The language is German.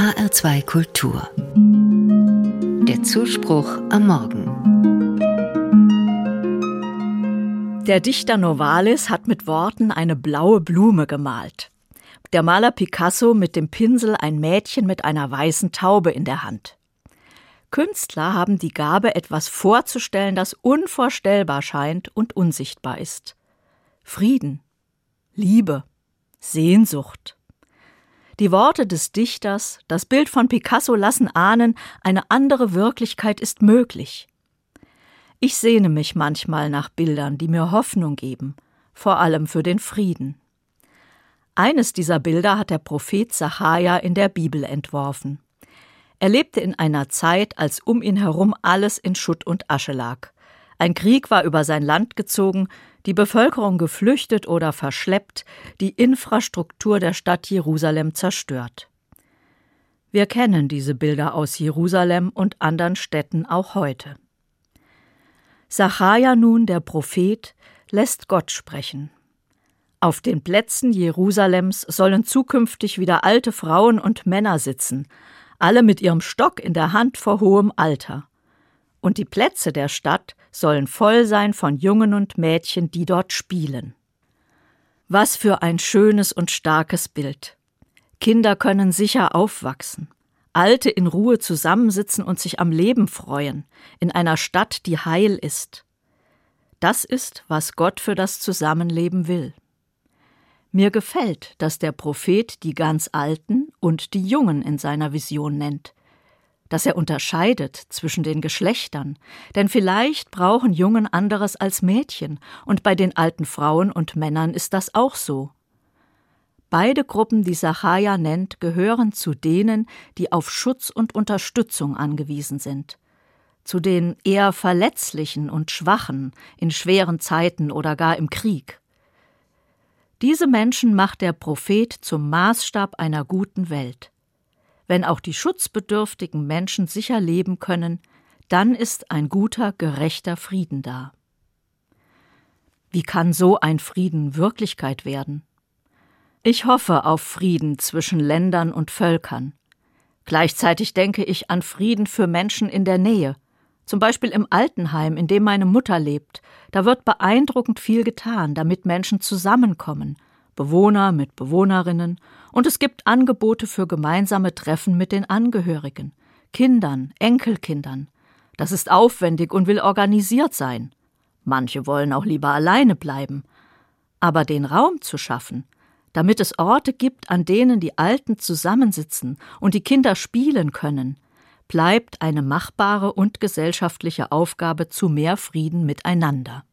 HR2 Kultur. Der Zuspruch am Morgen. Der Dichter Novalis hat mit Worten eine blaue Blume gemalt. Der Maler Picasso mit dem Pinsel ein Mädchen mit einer weißen Taube in der Hand. Künstler haben die Gabe, etwas vorzustellen, das unvorstellbar scheint und unsichtbar ist. Frieden, Liebe, Sehnsucht. Die Worte des Dichters, das Bild von Picasso lassen ahnen, eine andere Wirklichkeit ist möglich. Ich sehne mich manchmal nach Bildern, die mir Hoffnung geben, vor allem für den Frieden. Eines dieser Bilder hat der Prophet Sacharja in der Bibel entworfen. Er lebte in einer Zeit, als um ihn herum alles in Schutt und Asche lag. Ein Krieg war über sein Land gezogen, die Bevölkerung geflüchtet oder verschleppt, die Infrastruktur der Stadt Jerusalem zerstört. Wir kennen diese Bilder aus Jerusalem und anderen Städten auch heute. Sacharja nun, der Prophet, lässt Gott sprechen. Auf den Plätzen Jerusalems sollen zukünftig wieder alte Frauen und Männer sitzen, alle mit ihrem Stock in der Hand vor hohem Alter und die Plätze der Stadt sollen voll sein von Jungen und Mädchen, die dort spielen. Was für ein schönes und starkes Bild. Kinder können sicher aufwachsen, Alte in Ruhe zusammensitzen und sich am Leben freuen, in einer Stadt, die heil ist. Das ist, was Gott für das Zusammenleben will. Mir gefällt, dass der Prophet die ganz Alten und die Jungen in seiner Vision nennt, dass er unterscheidet zwischen den Geschlechtern, denn vielleicht brauchen Jungen anderes als Mädchen, und bei den alten Frauen und Männern ist das auch so. Beide Gruppen, die Sachaja nennt, gehören zu denen, die auf Schutz und Unterstützung angewiesen sind, zu den eher verletzlichen und schwachen in schweren Zeiten oder gar im Krieg. Diese Menschen macht der Prophet zum Maßstab einer guten Welt. Wenn auch die schutzbedürftigen Menschen sicher leben können, dann ist ein guter, gerechter Frieden da. Wie kann so ein Frieden Wirklichkeit werden? Ich hoffe auf Frieden zwischen Ländern und Völkern. Gleichzeitig denke ich an Frieden für Menschen in der Nähe, zum Beispiel im Altenheim, in dem meine Mutter lebt. Da wird beeindruckend viel getan, damit Menschen zusammenkommen, Bewohner mit Bewohnerinnen, und es gibt Angebote für gemeinsame Treffen mit den Angehörigen, Kindern, Enkelkindern. Das ist aufwendig und will organisiert sein. Manche wollen auch lieber alleine bleiben. Aber den Raum zu schaffen, damit es Orte gibt, an denen die Alten zusammensitzen und die Kinder spielen können, bleibt eine machbare und gesellschaftliche Aufgabe zu mehr Frieden miteinander.